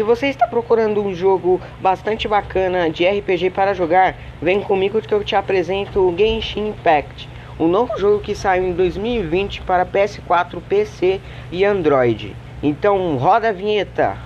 Se você está procurando um jogo bastante bacana de RPG para jogar, vem comigo que eu te apresento o Genshin Impact, um novo jogo que saiu em 2020 para PS4, PC e Android. Então roda a vinheta!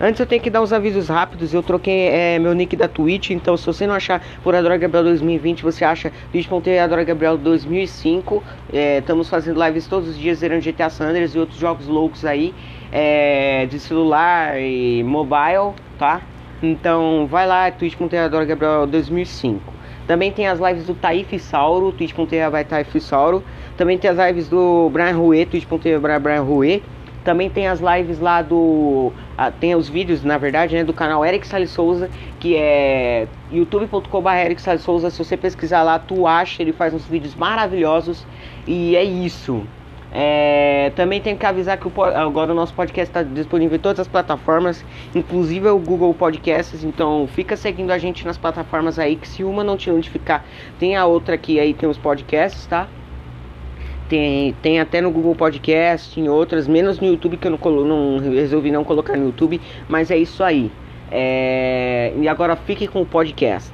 Antes eu tenho que dar uns avisos rápidos. Eu troquei é, meu nick da Twitch. Então, se você não achar por Adora Gabriel 2020, você acha twitch.tv Adora Gabriel 2005. É, estamos fazendo lives todos os dias zerando GTA Sanders e outros jogos loucos aí. É, de celular e mobile, tá? Então, vai lá, twitch.tv Gabriel 2005. Também tem as lives do Taif Sauro, twitch.tv vai Taif Sauro. Também tem as lives do Brian Rue, twitch.tv Brian Rue. Também tem as lives lá do. Tem os vídeos, na verdade, né, do canal Eric Salles Souza, que é youtube.com.br Eric Souza. Se você pesquisar lá, tu acha, ele faz uns vídeos maravilhosos. E é isso. É, também tenho que avisar que o, agora o nosso podcast está disponível em todas as plataformas, inclusive o Google Podcasts. Então fica seguindo a gente nas plataformas aí, que se uma não te notificar, tem a outra aqui aí, tem os podcasts, tá? Tem, tem até no Google Podcast, em outras, menos no YouTube, que eu não, não resolvi não colocar no YouTube, mas é isso aí. É, e agora fique com o podcast.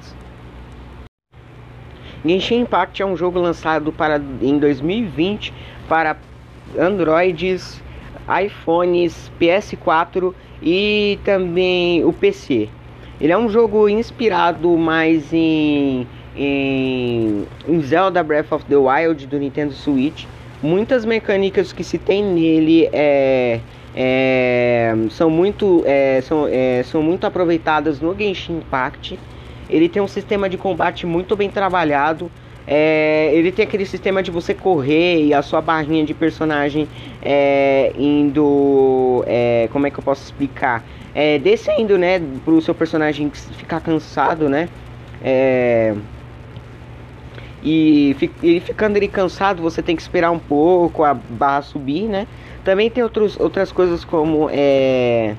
Genshin Impact é um jogo lançado para, em 2020 para Androids, iPhones, PS4 e também o PC. Ele é um jogo inspirado mais em em, em Zelda Breath of the Wild do Nintendo Switch. Muitas mecânicas que se tem nele é, é, são, muito, é, são, é, são muito aproveitadas no Genshin Impact. Ele tem um sistema de combate muito bem trabalhado. É, ele tem aquele sistema de você correr e a sua barrinha de personagem é, indo. É, como é que eu posso explicar? É, descendo, né? Pro seu personagem ficar cansado, né? É, e ele ficando ele cansado, você tem que esperar um pouco a barra subir, né? Também tem outros, outras coisas como é,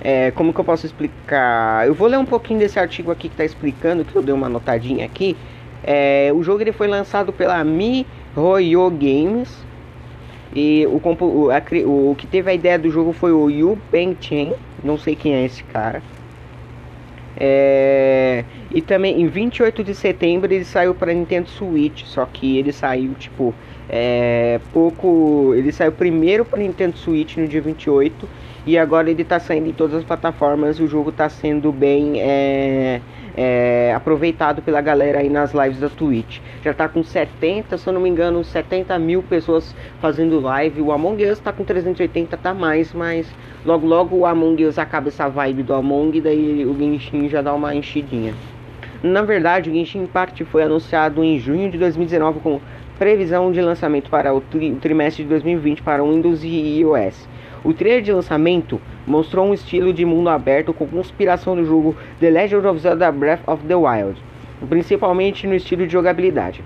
é, como que eu posso explicar? Eu vou ler um pouquinho desse artigo aqui que está explicando, que eu dei uma notadinha aqui. É, o jogo ele foi lançado pela MiHoYo Games e o, o, a, o, que teve a ideia do jogo foi o Yu Peng Chen, não sei quem é esse cara. É, e também em 28 de setembro ele saiu para Nintendo Switch, só que ele saiu tipo é, pouco, ele saiu primeiro para Nintendo Switch no dia 28 e agora ele está saindo em todas as plataformas. O jogo está sendo bem é, é, aproveitado pela galera aí nas lives da Twitch. Já está com 70, se eu não me engano, 70 mil pessoas fazendo live. O Among Us está com 380, tá mais, mas logo logo o Among Us acaba essa vibe do Among e daí o Genshin já dá uma enchidinha. Na verdade, o Genshin Impact foi anunciado em junho de 2019 com previsão de lançamento para o, tri trimestre de 2020 para Windows e iOS. O trailer de lançamento mostrou um estilo de mundo aberto com inspiração do jogo The Legend of Zelda Breath of the Wild, principalmente no estilo de jogabilidade.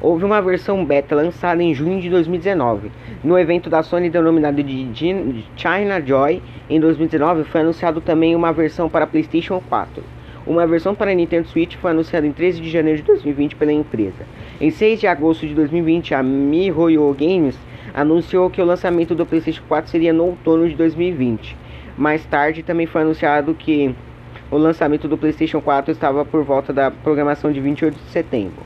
Houve uma versão beta lançada em junho de 2019. No evento da Sony denominado de China Joy, em 2019, foi anunciado também uma versão para PlayStation 4. Uma versão para Nintendo Switch foi anunciada em 13 de janeiro de 2020 pela empresa. Em 6 de agosto de 2020, a MiHoYo Games anunciou que o lançamento do PlayStation 4 seria no outono de 2020. Mais tarde também foi anunciado que o lançamento do PlayStation 4 estava por volta da programação de 28 de setembro.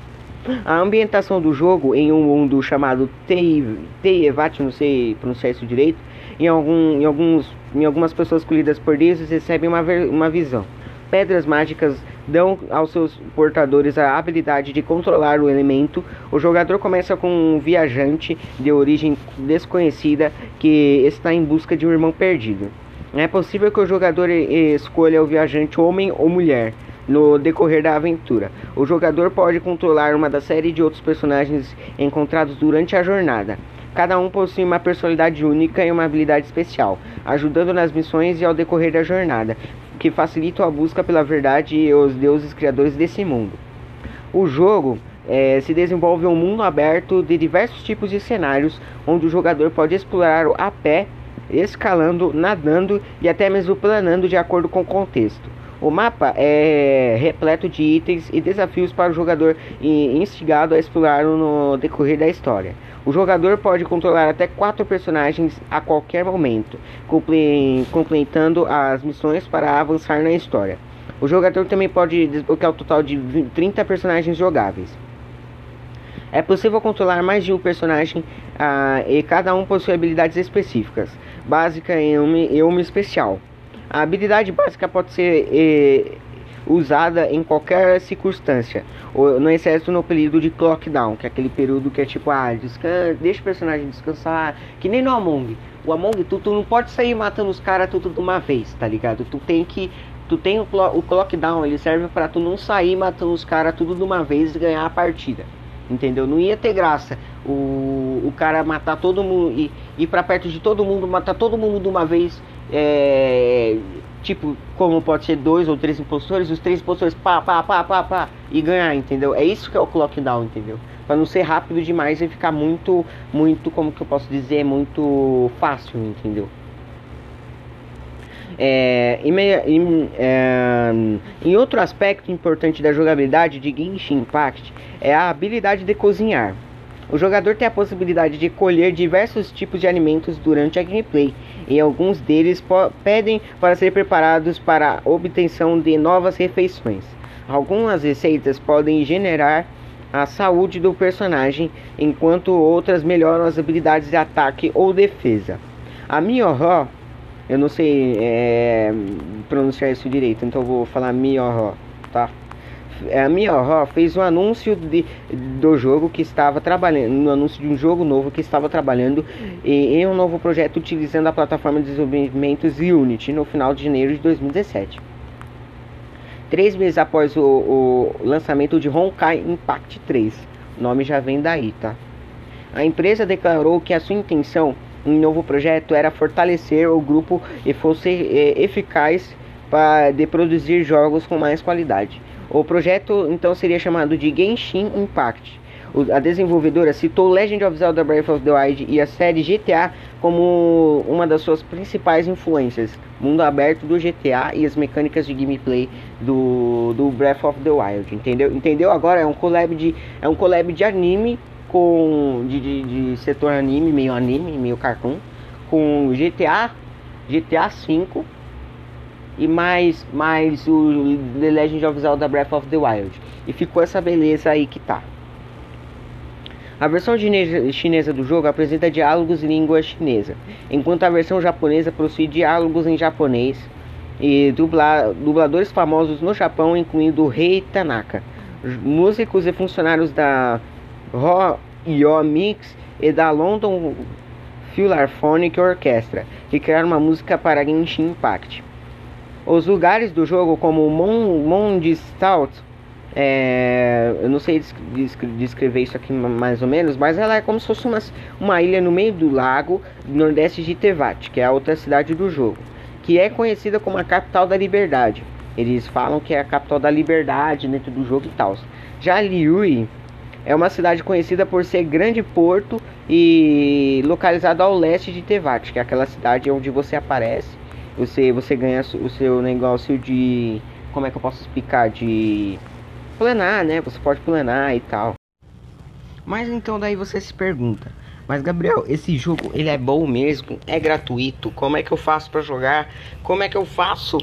A ambientação do jogo em um mundo chamado Teievat, não sei pronunciar isso direito, em, algum, em, alguns, em algumas pessoas escolhidas por deuses recebem uma, uma visão pedras mágicas dão aos seus portadores a habilidade de controlar o elemento. O jogador começa com um viajante de origem desconhecida que está em busca de um irmão perdido. É possível que o jogador escolha o viajante homem ou mulher no decorrer da aventura. O jogador pode controlar uma da série de outros personagens encontrados durante a jornada. Cada um possui uma personalidade única e uma habilidade especial, ajudando nas missões e ao decorrer da jornada. Que facilitam a busca pela verdade e os deuses criadores desse mundo. O jogo é, se desenvolve um mundo aberto de diversos tipos de cenários, onde o jogador pode explorar a pé, escalando, nadando e até mesmo planando de acordo com o contexto. O mapa é repleto de itens e desafios para o jogador instigado a explorar no decorrer da história. O jogador pode controlar até quatro personagens a qualquer momento, completando as missões para avançar na história. O jogador também pode desbloquear o total de 30 personagens jogáveis. É possível controlar mais de um personagem ah, e cada um possui habilidades específicas, básica e uma, e uma especial. A habilidade básica pode ser eh, usada em qualquer circunstância, ou no excesso no período de clock down, que é aquele período que é tipo, ah, descansa, deixa o personagem descansar, que nem no Among. O Among, tu, tu não pode sair matando os caras tudo de uma vez, tá ligado? Tu tem que tu tem o, o clock down, ele serve para tu não sair matando os caras tudo de uma vez e ganhar a partida. Entendeu? Não ia ter graça o, o cara matar todo mundo e ir pra perto de todo mundo, matar todo mundo de uma vez. É, tipo, como pode ser dois ou três impostores, os três impostores pá, pá, pá, pá, pá, e ganhar, entendeu? É isso que é o clock down, entendeu? Para não ser rápido demais e ficar muito, muito, como que eu posso dizer, muito fácil, entendeu? É, em, em, é, em, outro aspecto importante da jogabilidade de Genshin Impact é a habilidade de cozinhar. O jogador tem a possibilidade de colher diversos tipos de alimentos durante a gameplay, e alguns deles pedem para ser preparados para a obtenção de novas refeições. Algumas receitas podem generar a saúde do personagem, enquanto outras melhoram as habilidades de ataque ou defesa. A Miyoho eu não sei é, pronunciar isso direito, então vou falar Miyoho, tá? É, a Miyoho fez um anúncio de, do jogo que estava trabalhando, no anúncio de um jogo novo que estava trabalhando em, em um novo projeto utilizando a plataforma de desenvolvimento Unity no final de janeiro de 2017. Três meses após o, o lançamento de Honkai Impact 3, o nome já vem daí, tá? A empresa declarou que a sua intenção um novo projeto era fortalecer o grupo e fosse é, eficaz para de produzir jogos com mais qualidade. O projeto então seria chamado de Genshin Impact. A desenvolvedora citou Legend of Zelda Breath of the Wild e a série GTA como uma das suas principais influências. Mundo aberto do GTA e as mecânicas de gameplay do, do Breath of the Wild, entendeu? Entendeu? Agora é um collab de é um collab de anime com de, de, de, setor anime, meio anime, meio cartoon, com GTA, GTA 5 e mais mais o The Legend of Zelda Breath of the Wild. E ficou essa beleza aí que tá. A versão chinesa do jogo apresenta diálogos em língua chinesa, enquanto a versão japonesa possui diálogos em japonês e dubla, dubladores famosos no Japão, incluindo Rei Tanaka. Músicos e funcionários da Yo Mix e da London Philharmonic Orchestra, que criaram uma música para Genshin Impact. Os lugares do jogo, como Mon Stout, é, eu não sei descrever isso aqui mais ou menos, mas ela é como se fosse uma, uma ilha no meio do lago nordeste de Tevat, que é a outra cidade do jogo, que é conhecida como a capital da liberdade. Eles falam que é a capital da liberdade dentro do jogo e tal. Já Liui é uma cidade conhecida por ser grande porto e localizada ao leste de Tevat, que é aquela cidade onde você aparece, você você ganha o seu negócio de como é que eu posso explicar de planar, né? Você pode planar e tal. Mas então daí você se pergunta, mas Gabriel, esse jogo ele é bom mesmo? É gratuito? Como é que eu faço para jogar? Como é que eu faço?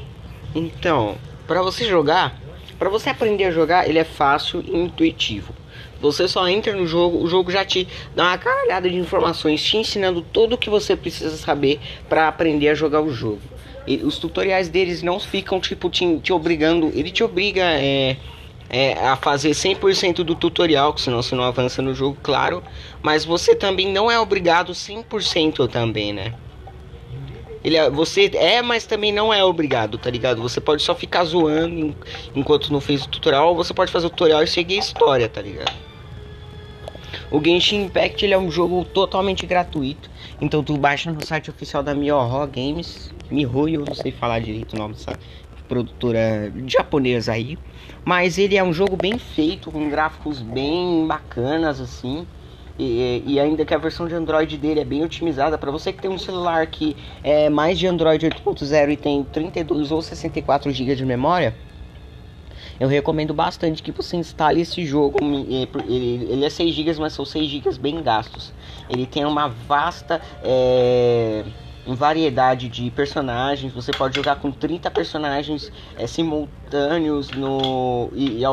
Então, para você jogar, para você aprender a jogar, ele é fácil e intuitivo. Você só entra no jogo, o jogo já te dá uma caralhada de informações, te ensinando tudo o que você precisa saber para aprender a jogar o jogo. E os tutoriais deles não ficam tipo te, te obrigando, ele te obriga é, é, a fazer 100% do tutorial, que senão você não avança no jogo, claro. Mas você também não é obrigado 100% também, né? Ele é, você é, mas também não é obrigado, tá ligado? Você pode só ficar zoando enquanto não fez o tutorial, ou você pode fazer o tutorial e seguir a história, tá ligado? O Genshin Impact ele é um jogo totalmente gratuito. Então tu baixa no site oficial da Mihoho Games. Mihoyo, eu não sei falar direito o nome, sabe? produtora japonesa aí. Mas ele é um jogo bem feito, com gráficos bem bacanas assim. E, e, ainda que a versão de Android dele é bem otimizada para você que tem um celular que é mais de Android 8.0 e tem 32 ou 64 GB de memória, eu recomendo bastante que você instale esse jogo. Ele, ele é 6 GB, mas são 6 GB bem gastos. Ele tem uma vasta é, variedade de personagens. Você pode jogar com 30 personagens é, simultâneos no, e, e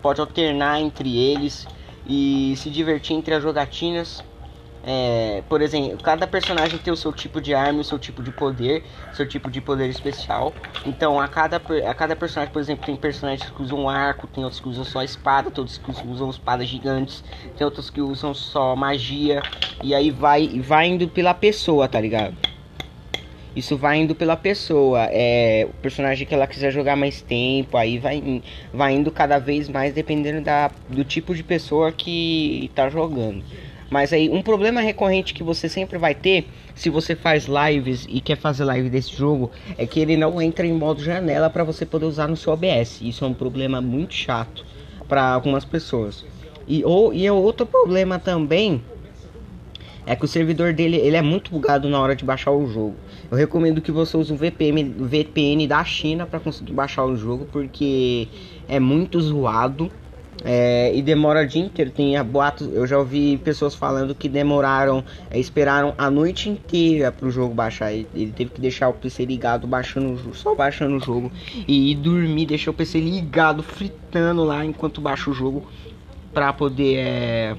pode alternar entre eles e se divertir entre as jogatinas. É, por exemplo, cada personagem tem o seu tipo de arma, o seu tipo de poder, seu tipo de poder especial. Então, a cada, a cada personagem, por exemplo, tem personagens que usam arco, tem outros que usam só espada, outros que usam espadas gigantes, tem outros que usam só magia. E aí vai, vai indo pela pessoa, tá ligado? Isso vai indo pela pessoa. É, o personagem que ela quiser jogar mais tempo, aí vai, vai indo cada vez mais dependendo da, do tipo de pessoa que tá jogando. Mas aí um problema recorrente que você sempre vai ter se você faz lives e quer fazer live desse jogo é que ele não entra em modo janela para você poder usar no seu OBS. Isso é um problema muito chato para algumas pessoas. E, ou, e é outro problema também é que o servidor dele ele é muito bugado na hora de baixar o jogo. Eu recomendo que você use um VPN, VPN da China para conseguir baixar o jogo, porque é muito zoado. É, e demora o dia inteiro. Tem boatos, eu já ouvi pessoas falando que demoraram, é, esperaram a noite inteira para o jogo baixar. Ele, ele, teve que deixar o PC ligado, baixando, só baixando o jogo e ir dormir, deixar o PC ligado, fritando lá enquanto baixa o jogo para poder é,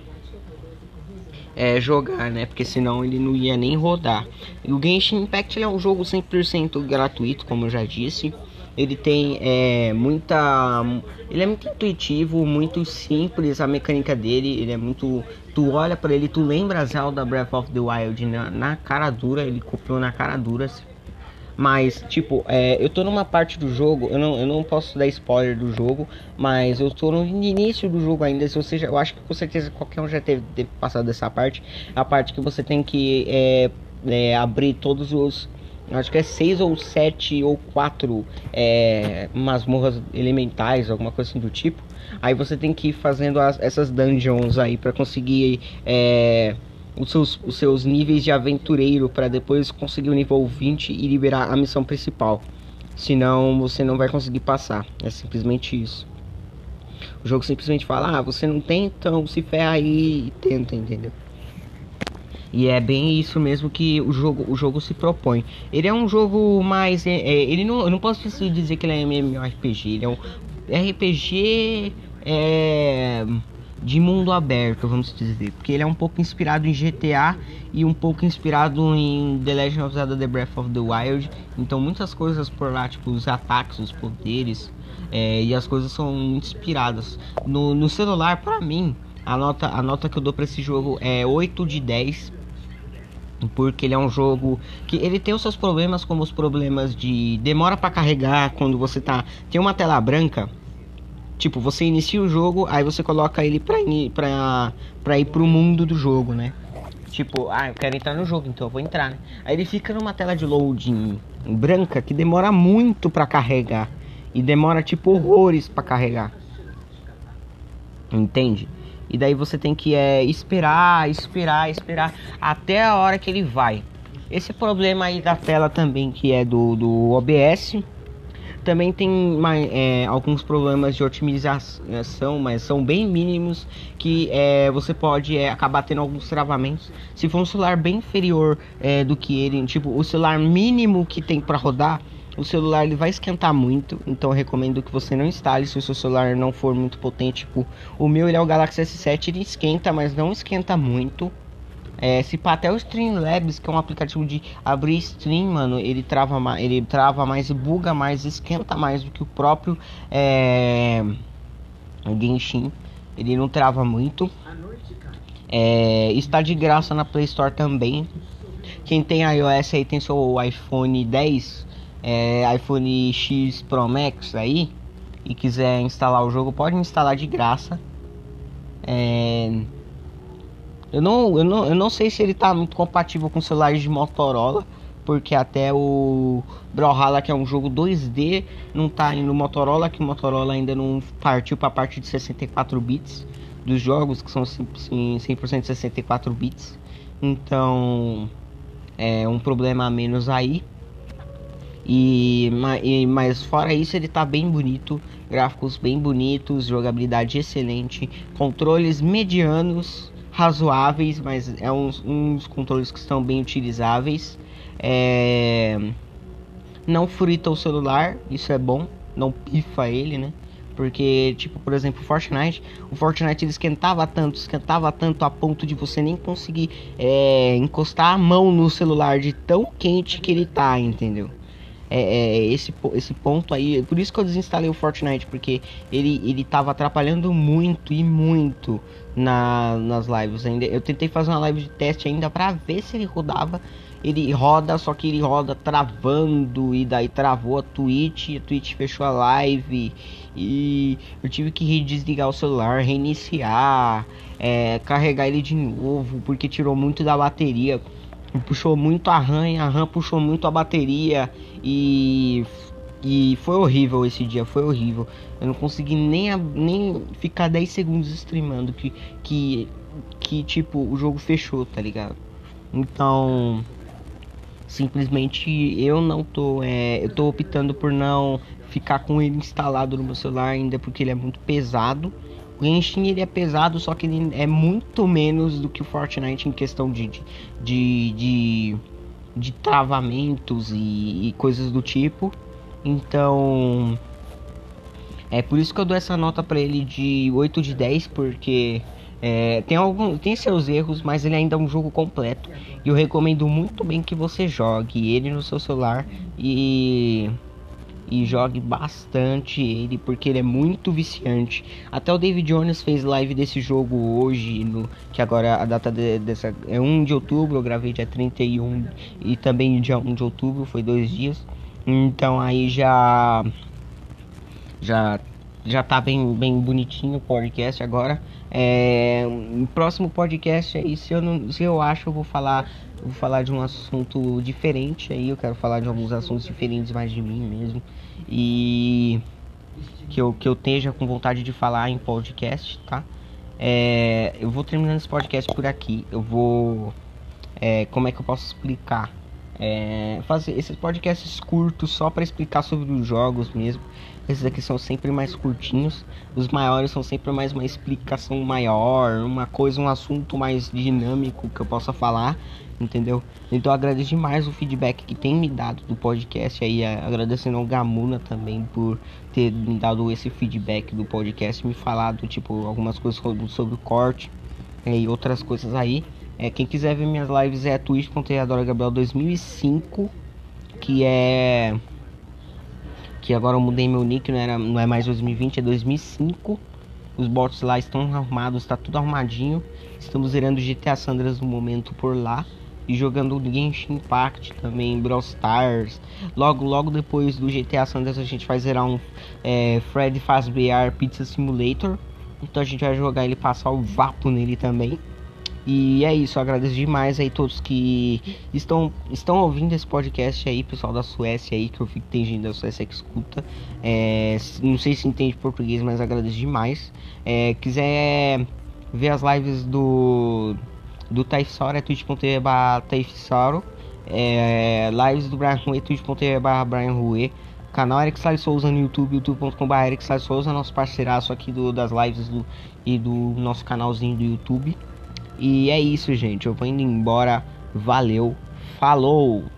é, jogar, né? Porque senão ele não ia nem rodar. E o Genshin Impact é um jogo 100% gratuito, como eu já disse. Ele tem é, muita. Ele é muito intuitivo, muito simples a mecânica dele. Ele é muito. Tu olha para ele, tu lembra Zelda Breath of the Wild na, na cara dura. Ele copiou na cara dura. Mas, tipo, é, eu tô numa parte do jogo, eu não, eu não posso dar spoiler do jogo, mas eu tô no início do jogo ainda. Se você já, eu acho que com certeza qualquer um já teve, teve passado dessa parte. A parte que você tem que é, é, abrir todos os. Acho que é seis ou sete ou quatro é, masmorras elementais, alguma coisa assim do tipo. Aí você tem que ir fazendo as, essas dungeons aí para conseguir é, os seus, os seus níveis de aventureiro para depois conseguir o nível 20 e liberar a missão principal. Senão você não vai conseguir passar. É simplesmente isso. O jogo simplesmente fala: ah, você não tem, então se ferra aí e tenta, entendeu? E é bem isso mesmo que o jogo, o jogo se propõe. Ele é um jogo mais. É, é, ele não, eu não posso dizer que ele é MMORPG. Ele é um RPG. É de mundo aberto, vamos dizer, porque ele é um pouco inspirado em GTA e um pouco inspirado em The Legend of Zelda: The Breath of the Wild. Então muitas coisas por lá, tipo os ataques, os poderes é, e as coisas são inspiradas. No, no celular, para mim, a nota, a nota que eu dou para esse jogo é 8 de 10 porque ele é um jogo que ele tem os seus problemas como os problemas de demora para carregar quando você tá tem uma tela branca Tipo, você inicia o jogo, aí você coloca ele pra ir, pra, pra ir pro mundo do jogo, né? Tipo, ah, eu quero entrar no jogo, então eu vou entrar, né? Aí ele fica numa tela de loading branca que demora muito para carregar. E demora, tipo, horrores para carregar. Entende? E daí você tem que é, esperar, esperar, esperar até a hora que ele vai. Esse problema aí da tela também, que é do, do OBS também tem é, alguns problemas de otimização, mas são bem mínimos que é, você pode é, acabar tendo alguns travamentos. Se for um celular bem inferior é, do que ele, tipo o celular mínimo que tem para rodar, o celular ele vai esquentar muito, então recomendo que você não instale se o seu celular não for muito potente. Tipo, o meu ele é o Galaxy S7, ele esquenta, mas não esquenta muito. É, se pá, até o Streamlabs, que é um aplicativo de abrir stream, mano, ele trava mais, ele trava mais, buga mais, esquenta mais do que o próprio é, Genshin. Ele não trava muito. É, está de graça na Play Store também. Quem tem iOS aí tem seu iPhone 10, é, iPhone X Pro Max aí e quiser instalar o jogo, pode instalar de graça. É, eu não, eu não, eu não sei se ele tá muito compatível com celulares de Motorola, porque até o Brawlhalla, que é um jogo 2D, não tá no Motorola, que o Motorola ainda não partiu para a parte de 64 bits dos jogos, que são 100% 64 bits. Então, é um problema a menos aí. E, mas fora isso, ele tá bem bonito, gráficos bem bonitos, jogabilidade excelente, controles medianos, razoáveis, mas é uns, uns controles que estão bem utilizáveis. É... Não frita o celular, isso é bom, não pifa ele, né? Porque, tipo, por exemplo, Fortnite, o Fortnite ele esquentava tanto, esquentava tanto a ponto de você nem conseguir é, encostar a mão no celular de tão quente que ele tá, entendeu? É, é, esse, esse ponto aí. Por isso que eu desinstalei o Fortnite, porque ele, ele tava atrapalhando muito e muito na, nas lives. Ainda, eu tentei fazer uma live de teste ainda para ver se ele rodava. Ele roda, só que ele roda travando e daí travou a Twitch, a Twitch fechou a live e eu tive que desligar o celular, reiniciar, é, carregar ele de novo porque tirou muito da bateria puxou muito a RAM, a RAM puxou muito a bateria e e foi horrível esse dia, foi horrível. Eu não consegui nem, nem ficar 10 segundos streamando que, que que tipo o jogo fechou, tá ligado? Então, simplesmente eu não tô é, eu tô optando por não ficar com ele instalado no meu celular ainda porque ele é muito pesado o Genshin ele é pesado, só que ele é muito menos do que o Fortnite em questão de, de, de, de travamentos e, e coisas do tipo. Então, é por isso que eu dou essa nota para ele de 8 de 10, porque é, tem, algum, tem seus erros, mas ele ainda é um jogo completo. E eu recomendo muito bem que você jogue ele no seu celular e e jogue bastante ele porque ele é muito viciante. Até o David Jones fez live desse jogo hoje, no, que agora a data de, dessa é 1 de outubro, eu gravei dia 31 e também dia 1 de outubro, foi dois dias. Então aí já já já tá bem, bem bonitinho o podcast agora. É, próximo podcast aí, se eu não, se eu acho, eu vou falar, vou falar de um assunto diferente aí. Eu quero falar de alguns assuntos diferentes mais de mim mesmo e que eu que eu esteja com vontade de falar em podcast, tá? É, eu vou terminando esse podcast por aqui. Eu vou, é, como é que eu posso explicar? É, fazer esses podcasts curtos só para explicar sobre os jogos mesmo. Esses aqui são sempre mais curtinhos. Os maiores são sempre mais uma explicação maior, uma coisa, um assunto mais dinâmico que eu possa falar, entendeu? Então agradeço demais o feedback que tem me dado do podcast aí, agradecendo ao Gamuna também por ter me dado esse feedback do podcast, me falado tipo algumas coisas sobre o corte e outras coisas aí. É, quem quiser ver minhas lives é twitch.adoragabriel 2005, que é que agora eu mudei meu nick, não, era, não é mais 2020, é 2005. Os bots lá estão arrumados, está tudo arrumadinho. Estamos zerando GTA Sandras no momento por lá. E jogando Genshin Impact também, Brawl Stars. Logo, logo depois do GTA Sandras a gente vai zerar um é, Fred Fazbear Pizza Simulator. Então a gente vai jogar ele, passar o vapo nele também. E é isso, agradeço demais aí todos que estão, estão ouvindo esse podcast aí, pessoal da Suécia aí, que eu fico tem gente da Suécia que escuta. É, não sei se entende português, mas agradeço demais. É, quiser ver as lives do do Taifsauro, é twitch.tv Taifsauro. É, lives do Brian Rue, twitch.tv Brian Rue. Canal Eric Salles Souza no YouTube, youtube.com.br Eric Salles Souza, nosso parceiraço aqui do, das lives do, e do nosso canalzinho do YouTube. E é isso, gente. Eu vou indo embora. Valeu. Falou!